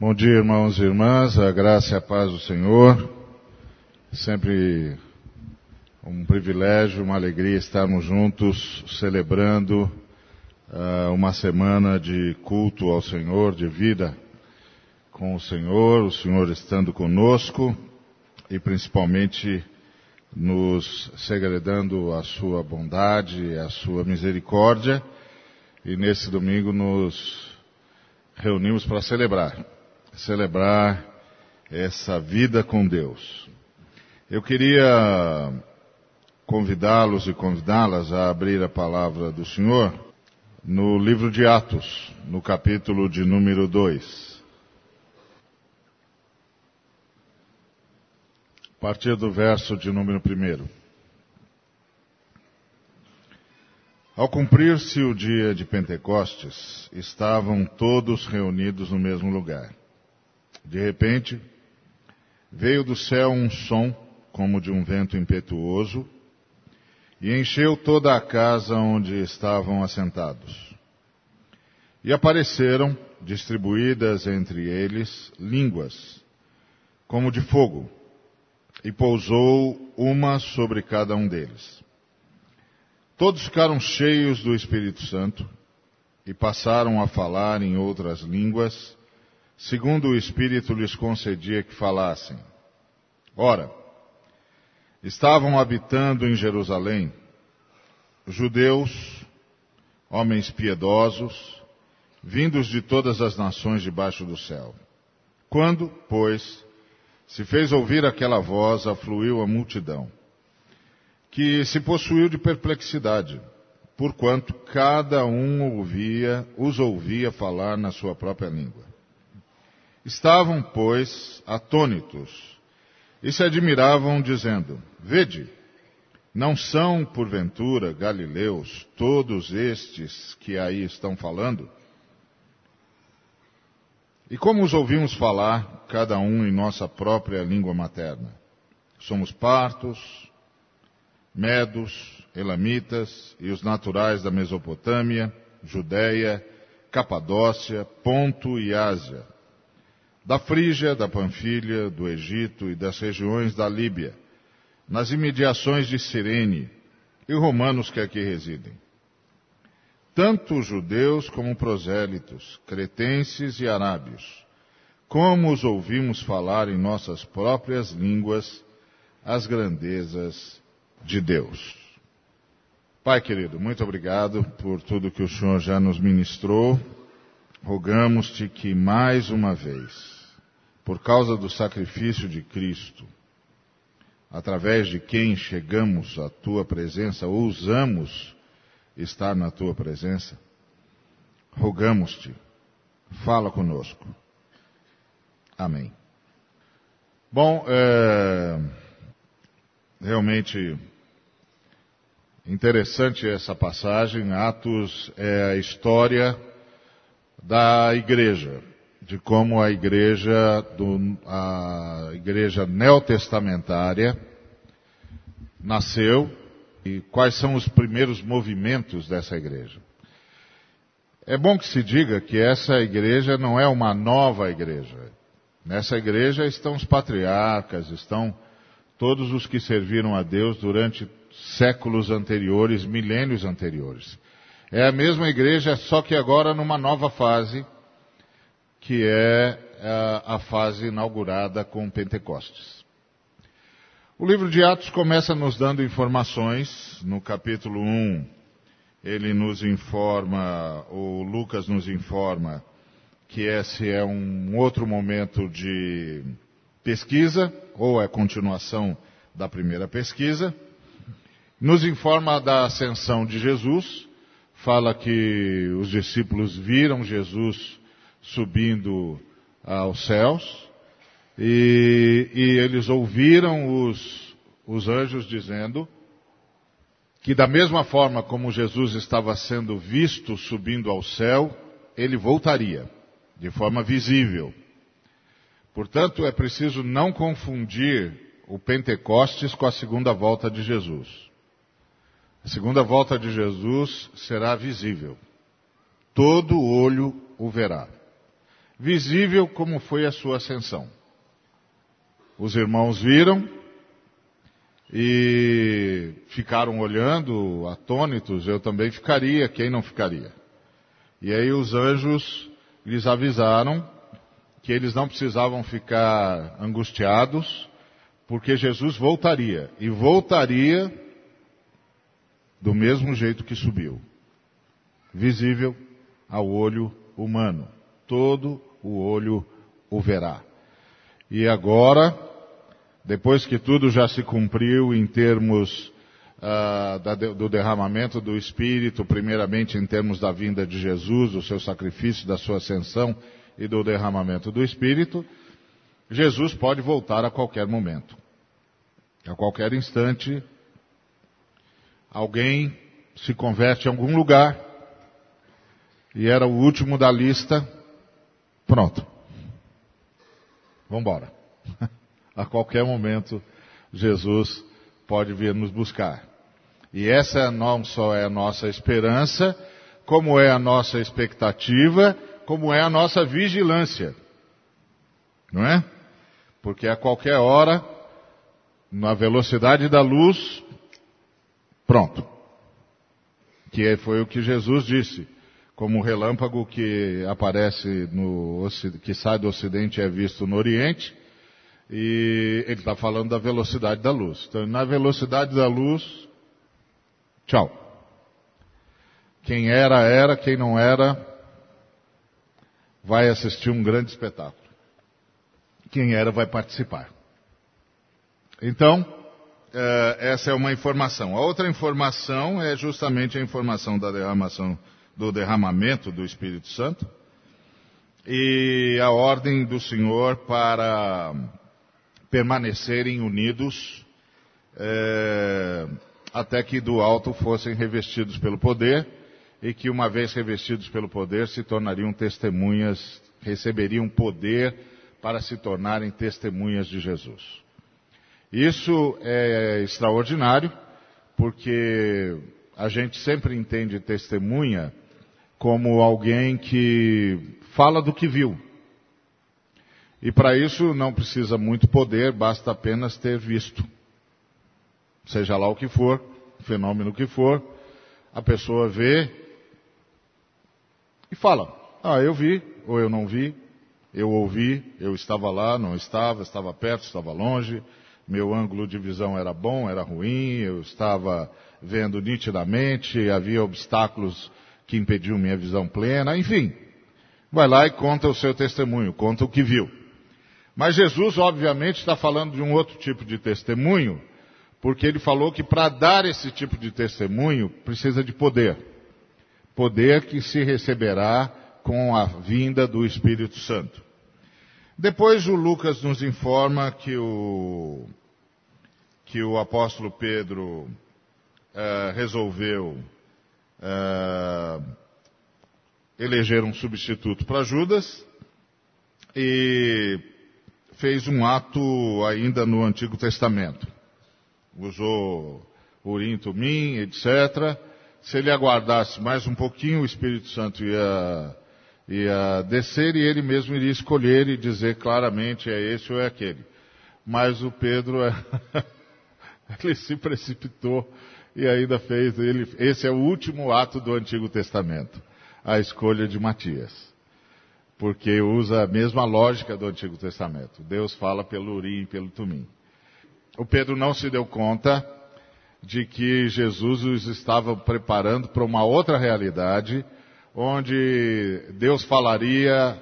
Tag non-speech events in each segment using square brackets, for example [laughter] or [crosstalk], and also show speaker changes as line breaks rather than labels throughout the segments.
Bom dia, irmãos e irmãs, a graça e a paz do Senhor. Sempre um privilégio, uma alegria estarmos juntos celebrando uh, uma semana de culto ao Senhor, de vida com o Senhor, o Senhor estando conosco e principalmente nos segredando a sua bondade, a sua misericórdia. E nesse domingo nos reunimos para celebrar celebrar essa vida com Deus. Eu queria convidá-los e convidá-las a abrir a palavra do Senhor no livro de Atos, no capítulo de número 2. A partir do verso de número 1. Ao cumprir-se o dia de Pentecostes, estavam todos reunidos no mesmo lugar. De repente, veio do céu um som como de um vento impetuoso e encheu toda a casa onde estavam assentados. E apareceram, distribuídas entre eles, línguas, como de fogo, e pousou uma sobre cada um deles. Todos ficaram cheios do Espírito Santo e passaram a falar em outras línguas segundo o Espírito lhes concedia que falassem. Ora, estavam habitando em Jerusalém judeus, homens piedosos, vindos de todas as nações debaixo do céu. Quando, pois, se fez ouvir aquela voz, afluiu a multidão, que se possuiu de perplexidade, porquanto cada um ouvia, os ouvia falar na sua própria língua. Estavam, pois, atônitos e se admiravam, dizendo: Vede, não são, porventura, galileus todos estes que aí estão falando? E como os ouvimos falar, cada um em nossa própria língua materna? Somos partos, medos, elamitas e os naturais da Mesopotâmia, Judéia, Capadócia, Ponto e Ásia da Frígia, da Panfilha, do Egito e das regiões da Líbia, nas imediações de Cirene, e romanos que aqui residem. Tanto judeus como prosélitos, cretenses e arábios, como os ouvimos falar em nossas próprias línguas as grandezas de Deus. Pai querido, muito obrigado por tudo que o Senhor já nos ministrou rogamos-te que mais uma vez, por causa do sacrifício de Cristo, através de quem chegamos à tua presença, ousamos estar na tua presença, rogamos-te, fala conosco. Amém. Bom, é, realmente interessante essa passagem. Atos é a história da igreja, de como a igreja, do, a igreja neotestamentária nasceu e quais são os primeiros movimentos dessa igreja. É bom que se diga que essa igreja não é uma nova igreja. Nessa igreja estão os patriarcas, estão todos os que serviram a Deus durante séculos anteriores, milênios anteriores. É a mesma igreja, só que agora numa nova fase, que é a, fase inaugurada com Pentecostes. O livro de Atos começa nos dando informações. No capítulo 1, ele nos informa, o Lucas nos informa, que esse é um outro momento de pesquisa, ou é continuação da primeira pesquisa. Nos informa da ascensão de Jesus, fala que os discípulos viram Jesus subindo aos céus e, e eles ouviram os, os anjos dizendo que da mesma forma como Jesus estava sendo visto subindo ao céu, ele voltaria de forma visível. Portanto, é preciso não confundir o Pentecostes com a segunda volta de Jesus. A segunda volta de Jesus será visível. Todo olho o verá. Visível como foi a sua ascensão. Os irmãos viram e ficaram olhando, atônitos, eu também ficaria, quem não ficaria? E aí os anjos lhes avisaram que eles não precisavam ficar angustiados, porque Jesus voltaria. E voltaria do mesmo jeito que subiu. Visível ao olho humano. Todo o olho o verá. E agora, depois que tudo já se cumpriu em termos uh, da, do derramamento do Espírito, primeiramente em termos da vinda de Jesus, do seu sacrifício, da sua ascensão e do derramamento do Espírito, Jesus pode voltar a qualquer momento. A qualquer instante, alguém se converte em algum lugar e era o último da lista, pronto. Vamos embora. [laughs] A qualquer momento, Jesus pode vir nos buscar. E essa não só é a nossa esperança, como é a nossa expectativa, como é a nossa vigilância. Não é? Porque a qualquer hora, na velocidade da luz, pronto. Que foi o que Jesus disse. Como o relâmpago que aparece no, que sai do ocidente é visto no oriente, e ele está falando da velocidade da luz. Então, na velocidade da luz, tchau. Quem era, era, quem não era, vai assistir um grande espetáculo. Quem era, vai participar. Então, eh, essa é uma informação. A outra informação é justamente a informação da derramação, do derramamento do Espírito Santo e a ordem do Senhor para permanecerem unidos é, até que do alto fossem revestidos pelo poder e que uma vez revestidos pelo poder se tornariam testemunhas, receberiam poder para se tornarem testemunhas de Jesus. Isso é extraordinário, porque a gente sempre entende testemunha como alguém que fala do que viu. E para isso não precisa muito poder, basta apenas ter visto. Seja lá o que for, fenômeno que for, a pessoa vê e fala: Ah, eu vi, ou eu não vi, eu ouvi, eu estava lá, não estava, estava perto, estava longe, meu ângulo de visão era bom, era ruim, eu estava vendo nitidamente, havia obstáculos que impediam minha visão plena, enfim. Vai lá e conta o seu testemunho, conta o que viu. Mas Jesus, obviamente, está falando de um outro tipo de testemunho, porque ele falou que para dar esse tipo de testemunho precisa de poder. Poder que se receberá com a vinda do Espírito Santo. Depois o Lucas nos informa que o, que o apóstolo Pedro uh, resolveu uh, eleger um substituto para Judas e fez um ato ainda no Antigo Testamento. Usou Urim, Tumim, etc. Se ele aguardasse mais um pouquinho, o Espírito Santo ia, ia descer e ele mesmo iria escolher e dizer claramente é esse ou é aquele. Mas o Pedro, [laughs] ele se precipitou e ainda fez, ele, esse é o último ato do Antigo Testamento, a escolha de Matias porque usa a mesma lógica do Antigo Testamento. Deus fala pelo Urim e pelo Tumim. O Pedro não se deu conta de que Jesus os estava preparando para uma outra realidade, onde Deus falaria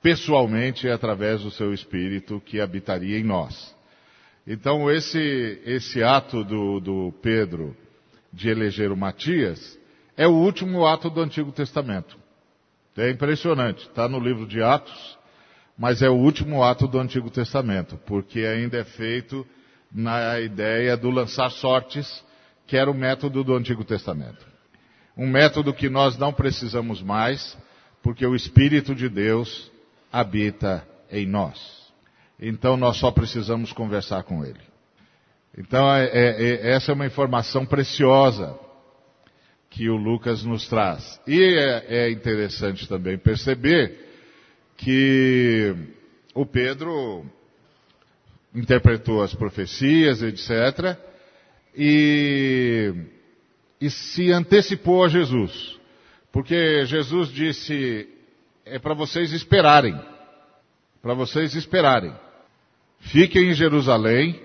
pessoalmente através do seu Espírito que habitaria em nós. Então esse, esse ato do, do Pedro de eleger o Matias é o último ato do Antigo Testamento. É impressionante, está no livro de Atos, mas é o último ato do Antigo Testamento, porque ainda é feito na ideia do lançar sortes, que era o método do Antigo Testamento. Um método que nós não precisamos mais, porque o Espírito de Deus habita em nós. Então nós só precisamos conversar com Ele. Então é, é, é essa é uma informação preciosa que o Lucas nos traz. E é, é interessante também perceber que o Pedro interpretou as profecias, etc., e, e se antecipou a Jesus. Porque Jesus disse: é para vocês esperarem. Para vocês esperarem. Fiquem em Jerusalém,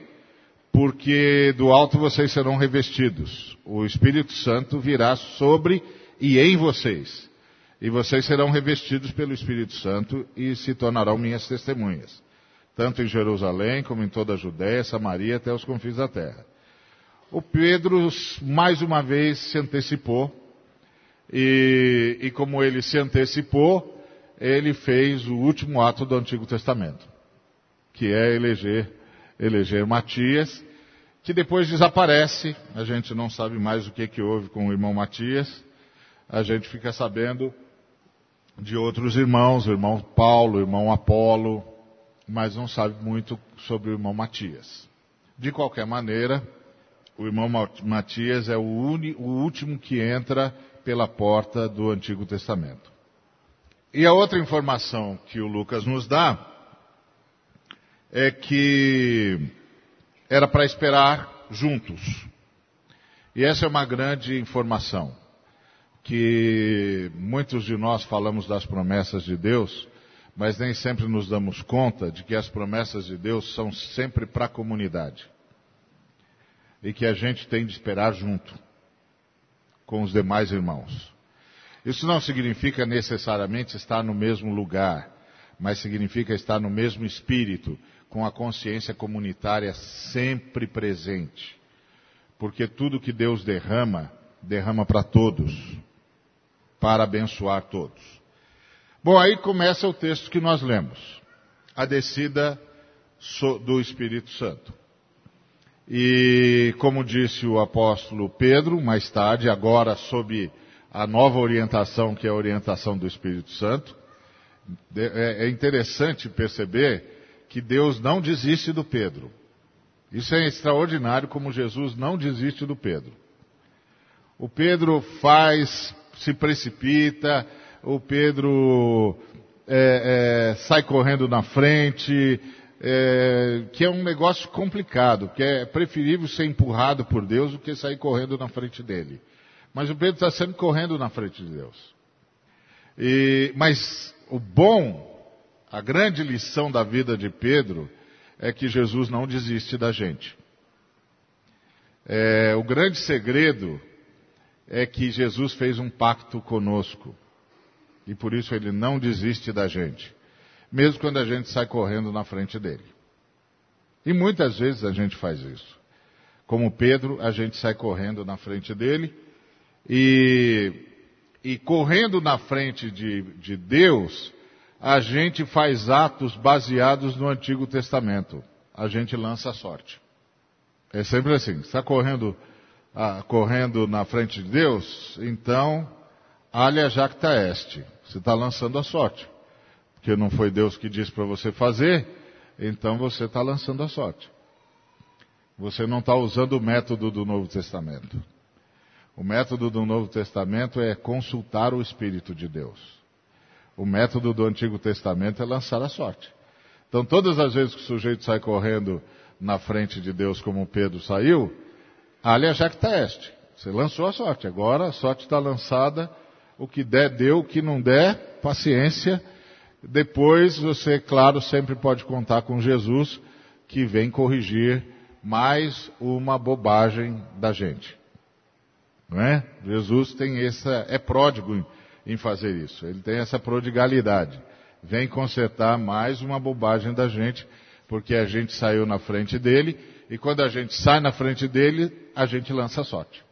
porque do alto vocês serão revestidos. O Espírito Santo virá sobre e em vocês. E vocês serão revestidos pelo Espírito Santo e se tornarão minhas testemunhas. Tanto em Jerusalém como em toda a Judéia, Samaria até os confins da terra. O Pedro, mais uma vez, se antecipou. E, e como ele se antecipou, ele fez o último ato do Antigo Testamento, que é eleger, eleger Matias, que depois desaparece, a gente não sabe mais o que, que houve com o irmão Matias, a gente fica sabendo de outros irmãos, o irmão Paulo, o irmão Apolo, mas não sabe muito sobre o irmão Matias. De qualquer maneira, o irmão Matias é o, uni, o último que entra pela porta do Antigo Testamento. E a outra informação que o Lucas nos dá é que era para esperar juntos. E essa é uma grande informação, que muitos de nós falamos das promessas de Deus, mas nem sempre nos damos conta de que as promessas de Deus são sempre para a comunidade. E que a gente tem de esperar junto com os demais irmãos. Isso não significa necessariamente estar no mesmo lugar, mas significa estar no mesmo espírito, com a consciência comunitária sempre presente. Porque tudo que Deus derrama, derrama para todos, para abençoar todos. Bom, aí começa o texto que nós lemos, a descida do Espírito Santo. E como disse o apóstolo Pedro, mais tarde, agora sob a nova orientação, que é a orientação do Espírito Santo, é, é interessante perceber que Deus não desiste do Pedro. Isso é extraordinário como Jesus não desiste do Pedro. O Pedro faz, se precipita, o Pedro é, é, sai correndo na frente, é, que é um negócio complicado, que é preferível ser empurrado por Deus do que sair correndo na frente dele. Mas o Pedro está sempre correndo na frente de Deus. E, mas o bom, a grande lição da vida de Pedro é que Jesus não desiste da gente. É, o grande segredo é que Jesus fez um pacto conosco. E por isso ele não desiste da gente. Mesmo quando a gente sai correndo na frente dele. E muitas vezes a gente faz isso. Como Pedro, a gente sai correndo na frente dele e, e correndo na frente de, de Deus, a gente faz atos baseados no Antigo Testamento. A gente lança a sorte. É sempre assim. Está correndo, ah, correndo na frente de Deus, então, alia jacta est. Você está lançando a sorte. Porque não foi Deus que disse para você fazer, então você está lançando a sorte. Você não está usando o método do Novo Testamento. O método do Novo Testamento é consultar o Espírito de Deus. O método do Antigo Testamento é lançar a sorte. Então, todas as vezes que o sujeito sai correndo na frente de Deus, como Pedro saiu, alia jacta est. Você lançou a sorte. Agora a sorte está lançada. O que der, deu. O que não der, paciência. Depois você, claro, sempre pode contar com Jesus, que vem corrigir mais uma bobagem da gente. Não é? Jesus tem essa, é pródigo em, fazer isso. Ele tem essa prodigalidade. Vem consertar mais uma bobagem da gente, porque a gente saiu na frente dele, e quando a gente sai na frente dele, a gente lança sorte.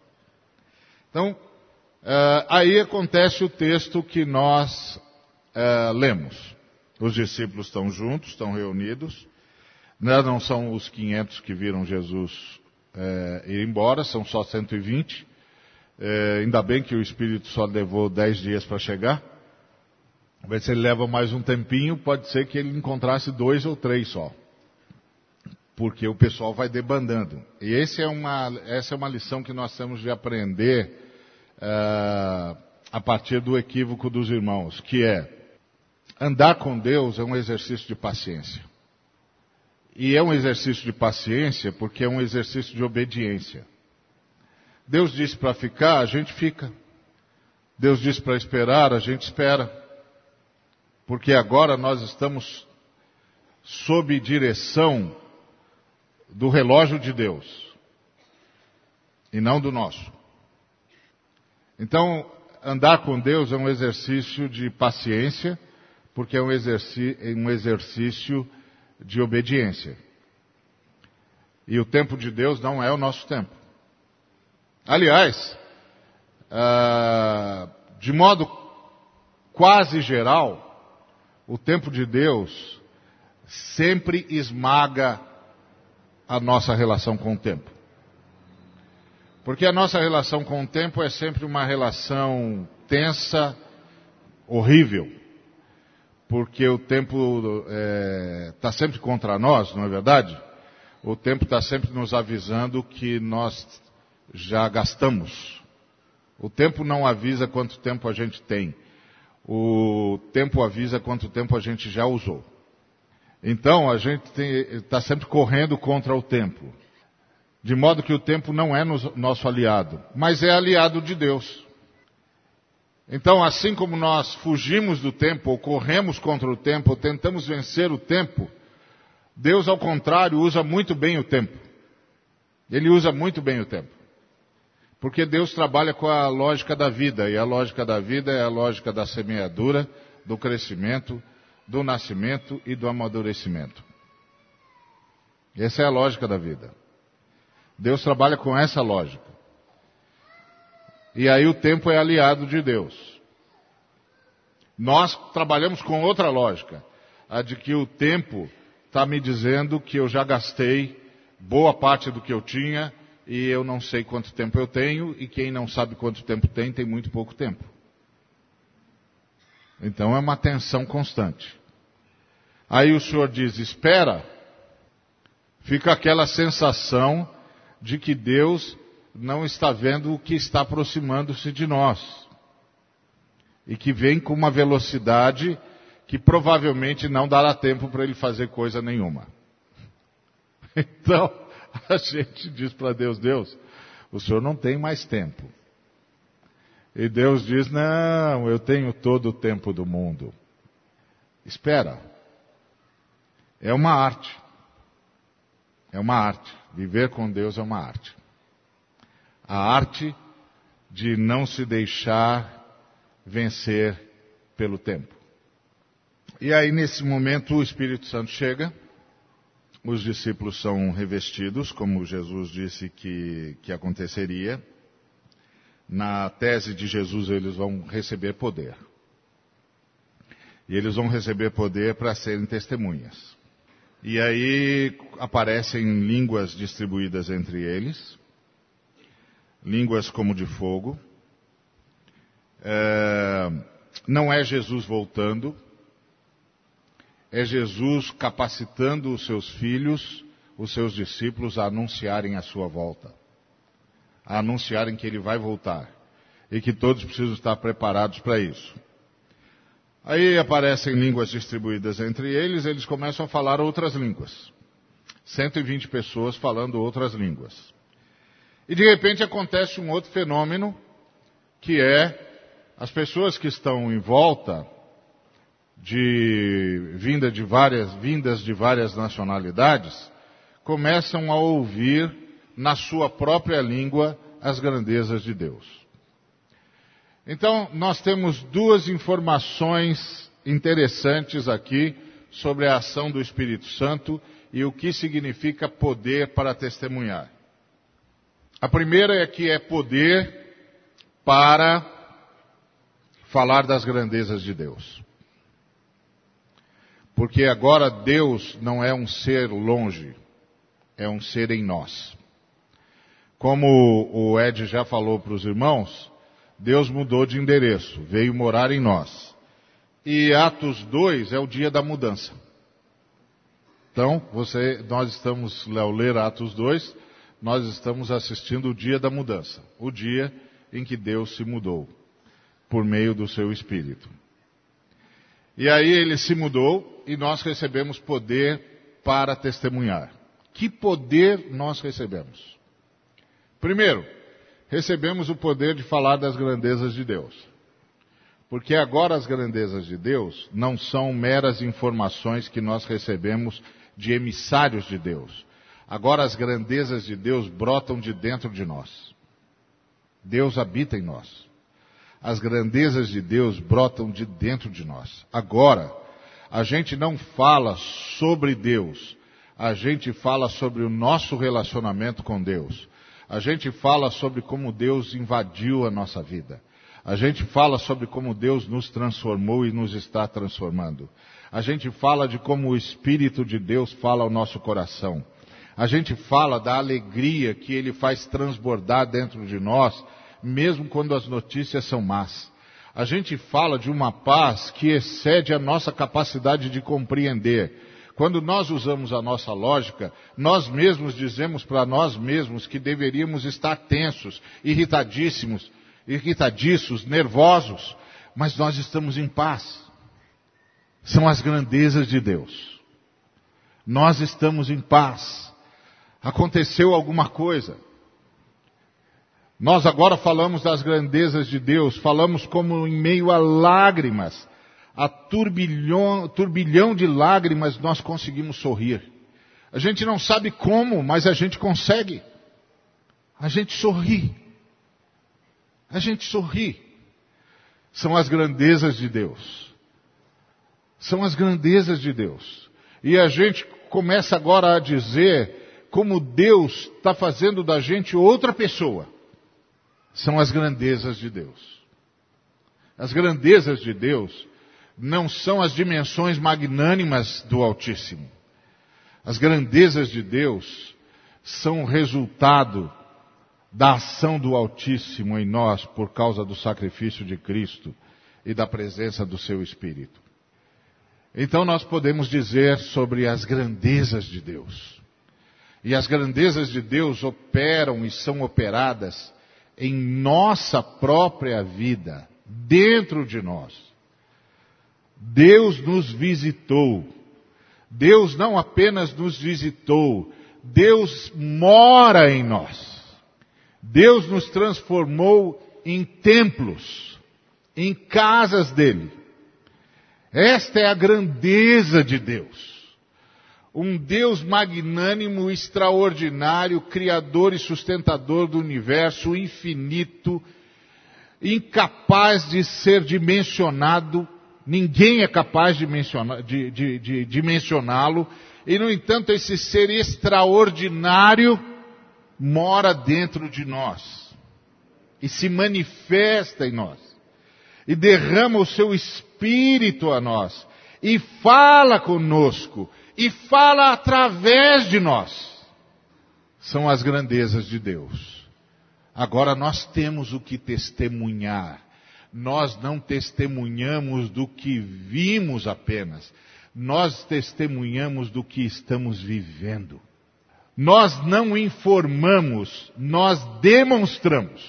Então, uh, aí acontece o texto que nós uh, lemos. Os discípulos estão juntos, estão reunidos. Não são os 500 que viram Jesus uh, ir embora, são só 120. É, ainda bem que o Espírito só levou dez dias para chegar. Mas se ele leva mais um tempinho, pode ser que ele encontrasse dois ou três só. Porque o pessoal vai debandando. E é uma, essa é uma lição que nós temos de aprender uh, a partir do equívoco dos irmãos, que é andar com Deus é um exercício de paciência. E é um exercício de paciência porque é um exercício de obediência. Deus disse para ficar, a gente fica. Deus disse para esperar, a gente espera. Porque agora nós estamos sob direção do relógio de Deus e não do nosso. Então, andar com Deus é um exercício de paciência, porque é um exercício, de obediência. E o tempo de Deus não é o nosso tempo. Aliás, uh, de modo quase geral, o tempo de Deus sempre esmaga a nossa relação com o tempo. Porque a nossa relação com o tempo é sempre uma relação tensa, horrível. Porque o tempo está é, tá sempre contra nós, não é verdade? O tempo está sempre nos avisando que nós já gastamos. O tempo não avisa quanto tempo a gente tem. O tempo avisa quanto tempo a gente já usou. Então a gente está sempre correndo contra o tempo. De modo que o tempo não é nosso aliado, mas é aliado de Deus. Então, assim como nós fugimos do tempo, ou corremos contra o tempo, ou tentamos vencer o tempo, Deus, ao contrário, usa muito bem o tempo. Ele usa muito bem o tempo. Porque Deus trabalha com a lógica da vida, e a lógica da vida é a lógica da semeadura, do crescimento, do nascimento e do amadurecimento. Essa é a lógica da vida. Deus trabalha com essa lógica. E aí o tempo é aliado de Deus. Nós trabalhamos com outra lógica, a de que o tempo está me dizendo que eu já gastei boa parte do que eu tinha e eu não sei quanto tempo eu tenho, e quem não sabe quanto tempo tem, tem muito pouco tempo. Então é uma tensão constante. Aí o Senhor diz: espera. Fica aquela sensação de que Deus não está vendo o que está aproximando-se de nós. E que vem com uma velocidade que provavelmente não dará tempo para ele fazer coisa nenhuma. [laughs] Então, [laughs] a gente diz para Deus: Deus, o Senhor não tem mais tempo. E Deus diz: Não, eu tenho todo o tempo do mundo. Espera. É uma arte. É uma arte. Viver com Deus é uma arte. A arte de não se deixar vencer pelo tempo. E aí, nesse momento, o Espírito Santo chega, os discípulos são revestidos, como Jesus disse que, que aconteceria na tese de Jesus, eles vão receber poder. E eles vão receber poder para serem testemunhas. E aí aparecem línguas distribuídas entre eles, línguas como de fogo. É, não é Jesus voltando, é Jesus capacitando os seus filhos, os seus discípulos a anunciarem a sua volta a anunciarem que ele vai voltar e que todos precisam estar preparados para isso. Aí aparecem línguas distribuídas entre eles, eles começam a falar outras línguas. 120 pessoas falando outras línguas. E de repente acontece um outro fenômeno, que é as pessoas que estão em volta de vinda de várias vindas de várias nacionalidades começam a ouvir na sua própria língua as grandezas de Deus. Então, nós temos duas informações interessantes aqui sobre a ação do Espírito Santo e o que significa poder para testemunhar. A primeira é que é poder para falar das grandezas de Deus. Porque agora Deus não é um ser longe, é um ser em nós. Como o Ed já falou para os irmãos, Deus mudou de endereço, veio morar em nós. E Atos 2 é o dia da mudança. Então, você, nós estamos, ao ler Atos 2, nós estamos assistindo o dia da mudança, o dia em que Deus se mudou, por meio do seu Espírito. E aí ele se mudou e nós recebemos poder para testemunhar. Que poder nós recebemos? Primeiro, recebemos o poder de falar das grandezas de Deus. Porque agora as grandezas de Deus não são meras informações que nós recebemos de emissários de Deus. Agora as grandezas de Deus brotam de dentro de nós. Deus habita em nós. As grandezas de Deus brotam de dentro de nós. Agora, a gente não fala sobre Deus, a gente fala sobre o nosso relacionamento com Deus. A gente fala sobre como Deus invadiu a nossa vida. A gente fala sobre como Deus nos transformou e nos está transformando. A gente fala de como o Espírito de Deus fala ao nosso coração. A gente fala da alegria que Ele faz transbordar dentro de nós, mesmo quando as notícias são más. A gente fala de uma paz que excede a nossa capacidade de compreender. Quando nós usamos a nossa lógica, nós mesmos dizemos para nós mesmos que deveríamos estar tensos, irritadíssimos, irritadiços, nervosos, mas nós estamos em paz. São as grandezas de Deus. Nós estamos em paz. Aconteceu alguma coisa. Nós agora falamos das grandezas de Deus, falamos como em meio a lágrimas, a turbilhão, turbilhão de lágrimas, nós conseguimos sorrir. A gente não sabe como, mas a gente consegue. A gente sorri. A gente sorri. São as grandezas de Deus. São as grandezas de Deus. E a gente começa agora a dizer como Deus está fazendo da gente outra pessoa. São as grandezas de Deus. As grandezas de Deus não são as dimensões magnânimas do Altíssimo. As grandezas de Deus são resultado da ação do Altíssimo em nós por causa do sacrifício de Cristo e da presença do seu Espírito. Então nós podemos dizer sobre as grandezas de Deus. E as grandezas de Deus operam e são operadas em nossa própria vida, dentro de nós. Deus nos visitou. Deus não apenas nos visitou, Deus mora em nós. Deus nos transformou em templos, em casas dele. Esta é a grandeza de Deus. Um Deus magnânimo, extraordinário, criador e sustentador do universo infinito, incapaz de ser dimensionado, ninguém é capaz de, de, de, de dimensioná-lo, e no entanto esse ser extraordinário, mora dentro de nós e se manifesta em nós e derrama o seu espírito a nós e fala conosco e fala através de nós. São as grandezas de Deus. Agora nós temos o que testemunhar. Nós não testemunhamos do que vimos apenas. Nós testemunhamos do que estamos vivendo. Nós não informamos, nós demonstramos.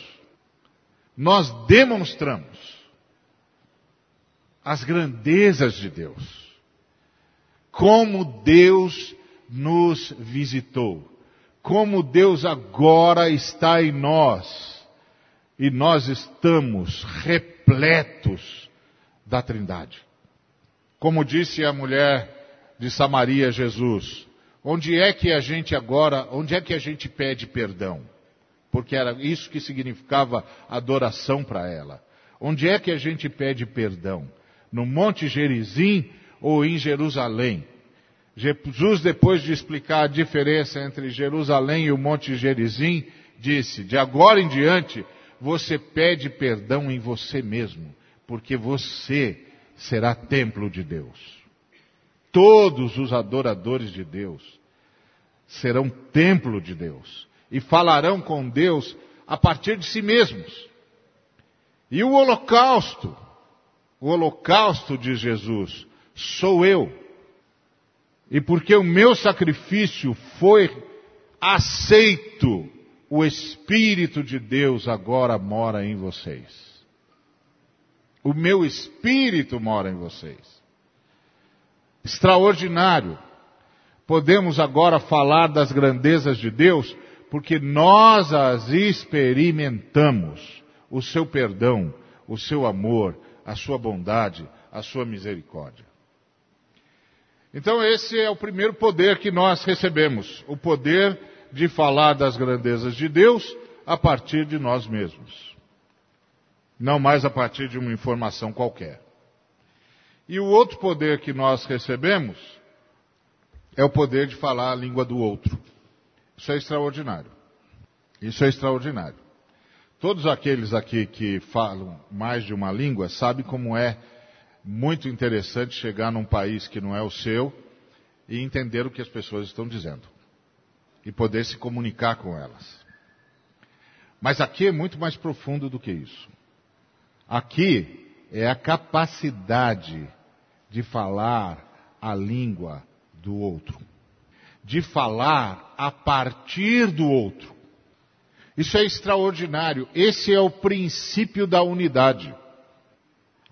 Nós demonstramos as grandezas de Deus. Como Deus nos visitou. Como Deus agora está em nós. E nós estamos repletos da Trindade. Como disse a mulher de Samaria, Jesus, Onde é que a gente agora, onde é que a gente pede perdão? Porque era isso que significava adoração para ela. Onde é que a gente pede perdão? No Monte Gerizim ou em Jerusalém? Jesus, depois de explicar a diferença entre Jerusalém e o Monte Gerizim, disse: de agora em diante, você pede perdão em você mesmo, porque você será templo de Deus. Todos os adoradores de Deus serão templo de Deus e falarão com Deus a partir de si mesmos. E o holocausto, o holocausto de Jesus, sou eu. E porque o meu sacrifício foi aceito, o Espírito de Deus agora mora em vocês. O meu Espírito mora em vocês. extraordinário. Podemos agora falar das grandezas de Deus porque nós as experimentamos. O seu perdão, o seu amor, a sua bondade, a sua misericórdia. Então, esse é o primeiro poder que nós recebemos: o poder de falar das grandezas de Deus a partir de nós mesmos. Não mais a partir de uma informação qualquer. E o outro poder que nós recebemos é o poder de falar a língua do outro. Isso é extraordinário. Isso é extraordinário. Todos aqueles aqui que falam mais de uma língua sabem como é muito interessante chegar num país que não é o seu e entender o que as pessoas estão dizendo. E poder se comunicar com elas. Mas aqui é muito mais profundo do que isso. Aqui é a capacidade de falar a língua do outro, de falar a partir do outro. Isso é extraordinário. Esse é o princípio da unidade.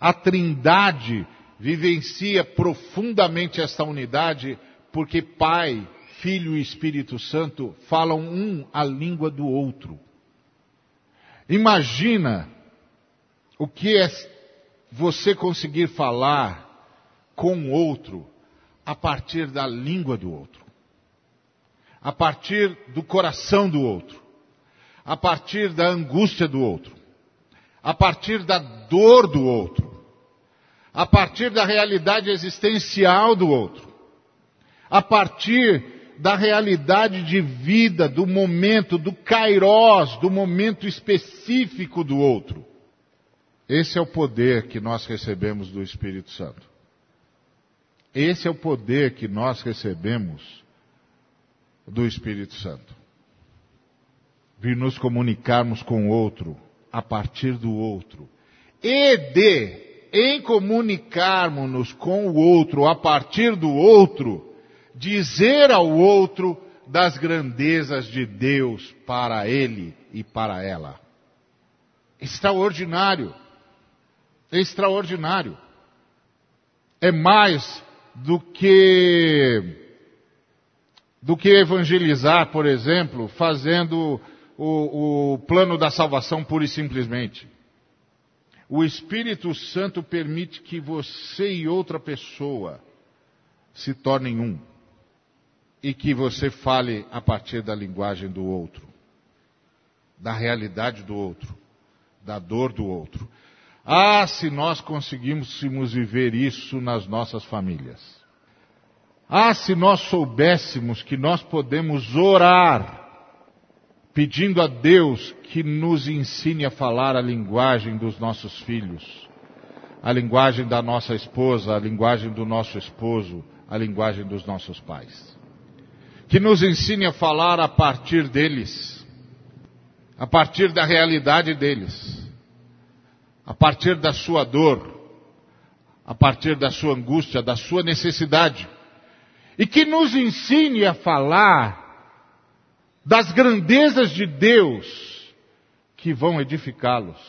A Trindade vivencia profundamente esta unidade porque Pai, Filho e Espírito Santo falam um a língua do outro. Imagina o que é você conseguir falar com o outro a partir da língua do outro, a partir do coração do outro, a partir da angústia do outro, a partir da dor do outro, a partir da realidade existencial do outro, a partir da realidade de vida, do momento, do kairós, do momento específico do outro. Esse é o poder que nós recebemos do Espírito Santo. Esse é o poder que nós recebemos do Espírito Santo. Vir nos comunicarmos com o outro, a partir do outro. E de, em comunicarmos-nos com o outro, a partir do outro, dizer ao outro das grandezas de Deus para ele e para ela. Extraordinário. Extraordinário. É mais do que do que evangelizar, por exemplo, fazendo o, o plano da salvação pura e simplesmente. O Espírito Santo permite que você e outra pessoa se tornem um. E que você fale a partir da linguagem do outro, da realidade do outro, da dor do outro. Ah, se nós conseguíssemos viver isso nas nossas famílias. Ah, se nós soubéssemos que nós podemos orar, pedindo a Deus que nos ensine a falar a linguagem dos nossos filhos, a linguagem da nossa esposa, a linguagem do nosso esposo, a linguagem dos nossos pais. Que nos ensine a falar a partir deles, a partir da realidade deles a partir da sua dor, a partir da sua angústia, da sua necessidade, e que nos ensine a falar das grandezas de Deus que vão edificá-los,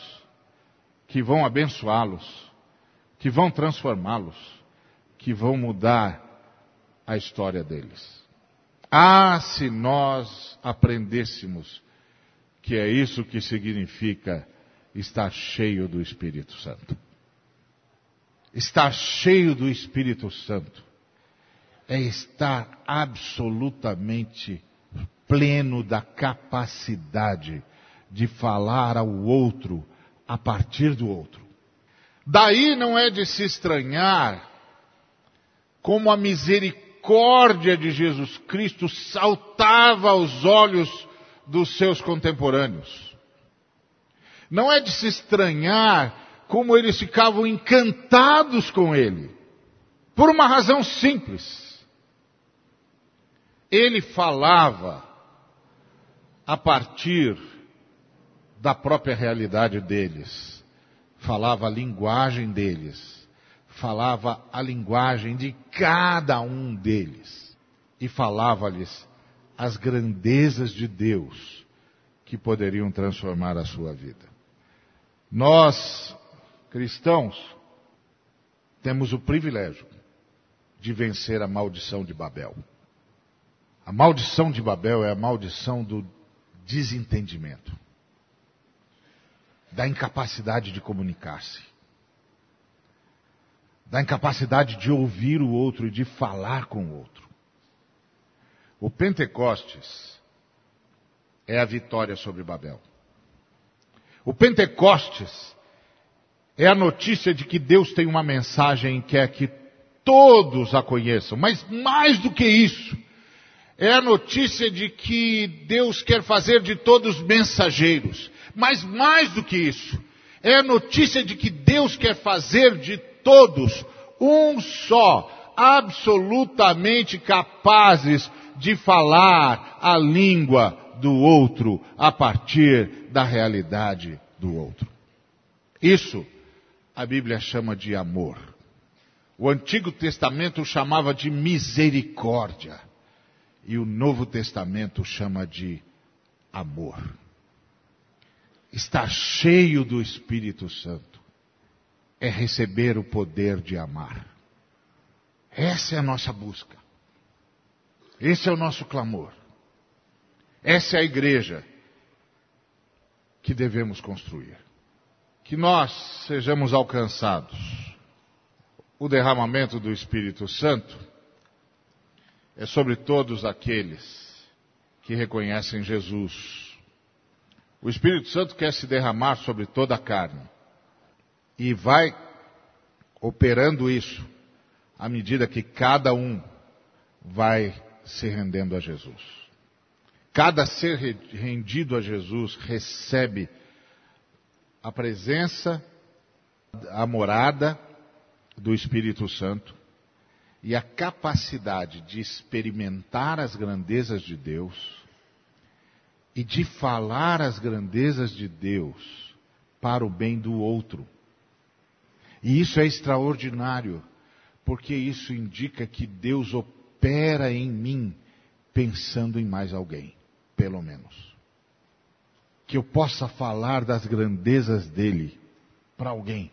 que vão abençoá-los, que vão transformá-los, que vão mudar a história deles. Ah, se nós aprendêssemos que é isso que significa estar cheio do Espírito Santo. Estar cheio do Espírito Santo é estar absolutamente pleno da capacidade de falar ao outro a partir do outro. Daí não é de se estranhar como a misericórdia de Jesus Cristo saltava aos olhos dos seus contemporâneos. Não é de se estranhar como eles ficavam encantados com ele. Por uma razão simples. Ele falava a partir da própria realidade deles. Falava a linguagem deles. Falava a linguagem de cada um deles. E falava-lhes as grandezas de Deus que poderiam transformar a sua vida. Nós, cristãos, temos o privilégio de vencer a maldição de Babel. A maldição de Babel é a maldição do desentendimento, da incapacidade de comunicar-se, da incapacidade de ouvir o outro e de falar com o outro. O Pentecostes é a vitória sobre Babel. O Pentecostes é a notícia de que Deus tem uma mensagem que quer que todos a conheçam, mas mais do que isso, é a notícia de que Deus quer fazer de todos mensageiros. Mas mais do que isso, é a notícia de que Deus quer fazer de todos um só, absolutamente capazes de falar a língua do outro a partir da realidade do outro. Isso a Bíblia chama de amor. O Antigo Testamento chamava de misericórdia. E o Novo Testamento chama de amor. Estar cheio do Espírito Santo é receber o poder de amar. Essa é a nossa busca. Esse é o nosso clamor. Essa é a igreja que devemos construir. Que nós sejamos alcançados. O derramamento do Espírito Santo é sobre todos aqueles que reconhecem Jesus. O Espírito Santo quer se derramar sobre toda a carne e vai operando isso à medida que cada um vai se rendendo a Jesus. Cada ser rendido a Jesus recebe a presença, a morada do Espírito Santo e a capacidade de experimentar as grandezas de Deus e de falar as grandezas de Deus para o bem do outro. E isso é extraordinário, porque isso indica que Deus opera em mim pensando em mais alguém, pelo menos. Que eu possa falar das grandezas dele para alguém.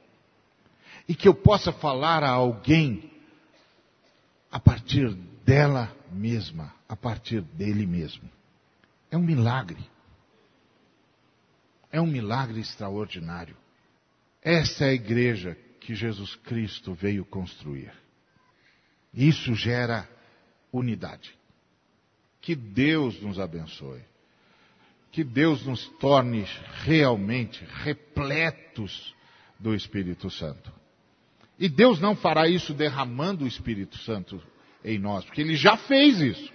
E que eu possa falar a alguém a partir dela mesma, a partir dele mesmo. É um milagre. É um milagre extraordinário. Essa é a igreja que Jesus Cristo veio construir. Isso gera unidade. Que Deus nos abençoe. Que Deus nos torne realmente repletos do Espírito Santo. E Deus não fará isso derramando o Espírito Santo em nós, porque Ele já fez isso.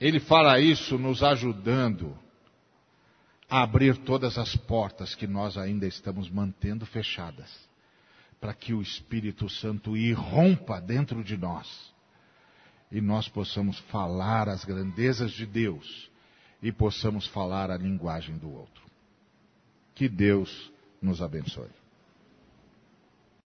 Ele fará isso nos ajudando a abrir todas as portas que nós ainda estamos mantendo fechadas, para que o Espírito Santo irrompa dentro de nós e nós possamos falar as grandezas de Deus e possamos falar a linguagem do outro. Que Deus nos abençoe.